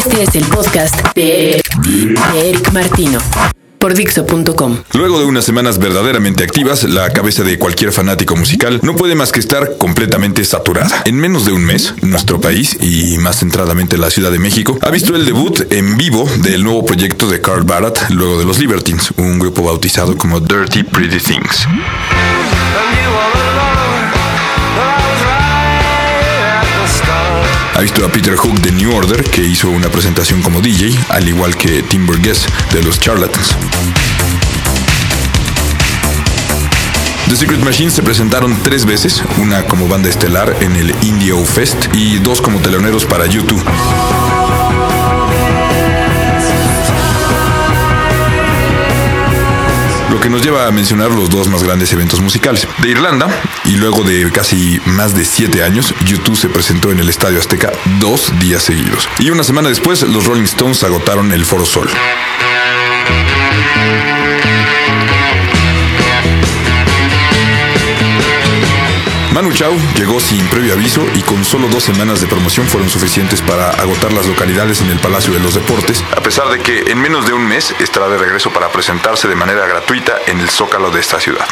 Este es el podcast de Eric Martino por Dixo.com. Luego de unas semanas verdaderamente activas, la cabeza de cualquier fanático musical no puede más que estar completamente saturada. En menos de un mes, nuestro país, y más centradamente la Ciudad de México, ha visto el debut en vivo del nuevo proyecto de Carl Barat luego de los Libertines, un grupo bautizado como Dirty Pretty Things. Ha visto a Peter Hook de New Order, que hizo una presentación como DJ, al igual que Tim Burgess de los Charlatans. The Secret Machines se presentaron tres veces, una como banda estelar en el Indio Fest y dos como teloneros para YouTube. Lo que nos lleva a mencionar los dos más grandes eventos musicales. De Irlanda, y luego de casi más de siete años, YouTube se presentó en el Estadio Azteca dos días seguidos. Y una semana después, los Rolling Stones agotaron el Foro Sol. Manu Chao llegó sin previo aviso y con solo dos semanas de promoción fueron suficientes para agotar las localidades en el Palacio de los Deportes, a pesar de que en menos de un mes estará de regreso para presentarse de manera gratuita en el Zócalo de esta ciudad.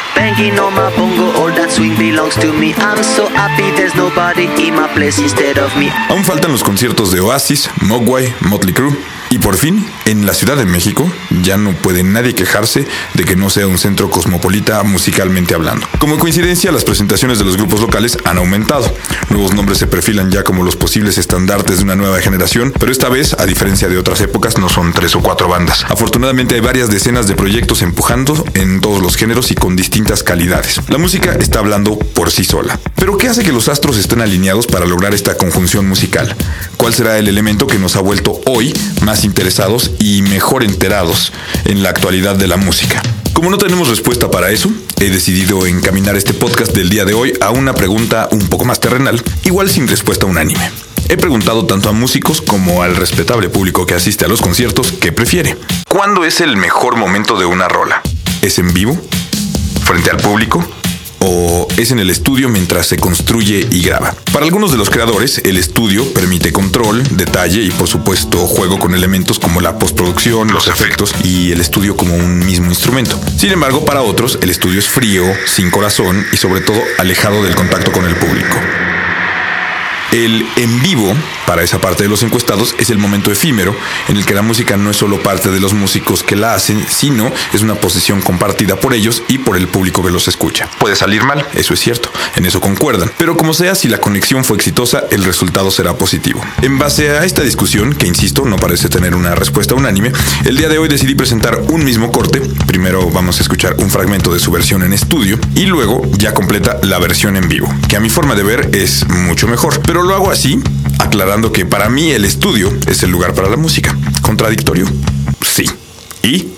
Aún faltan los conciertos de Oasis, Mogwai, Motley Crue, y por fin, en la Ciudad de México, ya no puede nadie quejarse de que no sea un centro cosmopolita musicalmente hablando. Como coincidencia, las presentaciones de los grupos locales han aumentado. Nuevos nombres se perfilan ya como los posibles estandartes de una nueva generación, pero esta vez, a diferencia de otras épocas, no son tres o cuatro bandas. Afortunadamente hay varias decenas de proyectos empujando en todos los géneros y con distintas calidades. La música está hablando por sí sola. Pero ¿qué hace que los astros estén alineados para lograr esta conjunción musical? ¿Cuál será el elemento que nos ha vuelto hoy más interesados y mejor enterados en la actualidad de la música. Como no tenemos respuesta para eso, he decidido encaminar este podcast del día de hoy a una pregunta un poco más terrenal, igual sin respuesta unánime. He preguntado tanto a músicos como al respetable público que asiste a los conciertos qué prefiere. ¿Cuándo es el mejor momento de una rola? ¿Es en vivo? ¿Frente al público? O es en el estudio mientras se construye y graba. Para algunos de los creadores, el estudio permite control, detalle y por supuesto juego con elementos como la postproducción, los efectos y el estudio como un mismo instrumento. Sin embargo, para otros, el estudio es frío, sin corazón y sobre todo alejado del contacto con el público. El en vivo, para esa parte de los encuestados, es el momento efímero en el que la música no es solo parte de los músicos que la hacen, sino es una posición compartida por ellos y por el público que los escucha. Puede salir mal, eso es cierto, en eso concuerdan, pero como sea, si la conexión fue exitosa, el resultado será positivo. En base a esta discusión, que insisto, no parece tener una respuesta unánime, el día de hoy decidí presentar un mismo corte. Primero vamos a escuchar un fragmento de su versión en estudio y luego ya completa la versión en vivo, que a mi forma de ver es mucho mejor. Pero lo hago así, aclarando que para mí el estudio es el lugar para la música. ¿Contradictorio? Sí. ¿Y?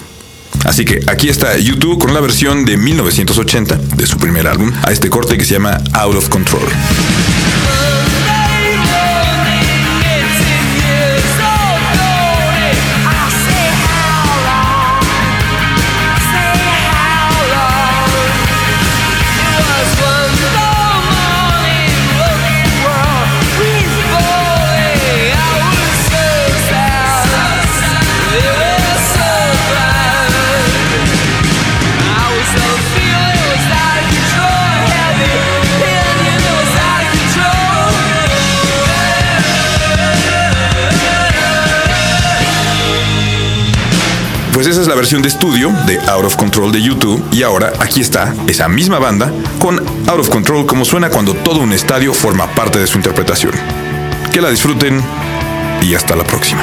Así que aquí está YouTube con la versión de 1980 de su primer álbum a este corte que se llama Out of Control. Versión de estudio de Out of Control de YouTube y ahora aquí está esa misma banda con Out of Control como suena cuando todo un estadio forma parte de su interpretación. Que la disfruten y hasta la próxima.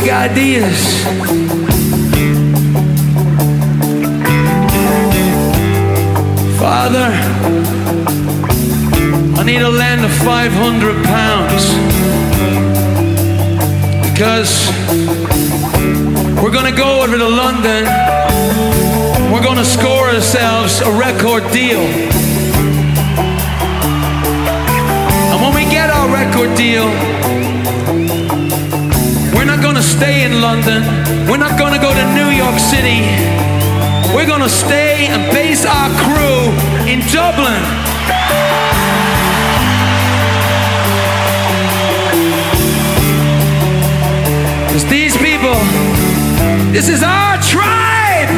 Big ideas. Father, I need a land of 500 pounds because we're gonna go over to London. We're gonna score ourselves a record deal. And when we get our record deal, stay in London. We're not gonna go to New York City. We're gonna stay and base our crew in Dublin. Because these people, this is our tribe.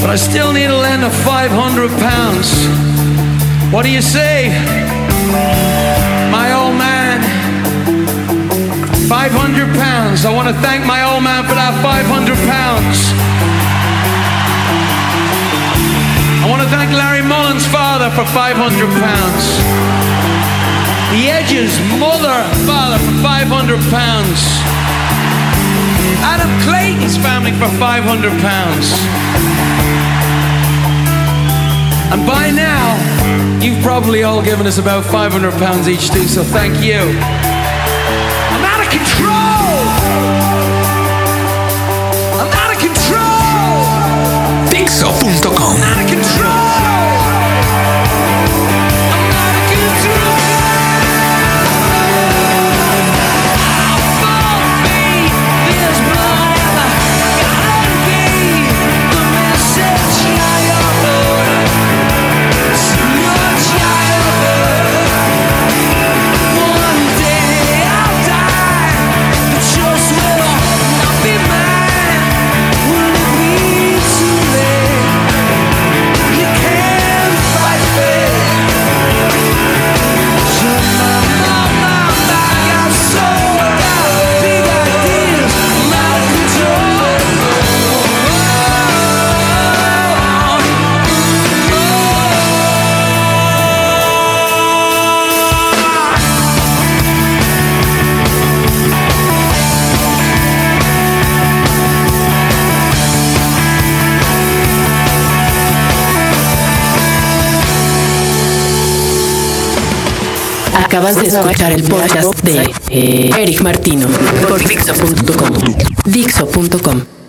But I still need a land of 500 pounds. What do you say? 500 pounds. I want to thank my old man for that 500 pounds. I want to thank Larry Mullen's father for 500 pounds. The Edge's mother, father for 500 pounds. Adam Clayton's family for 500 pounds. And by now, you've probably all given us about 500 pounds each too, so thank you. Acabas de escuchar el podcast de eh, Eric Martino por Dixo.com. Dixo.com.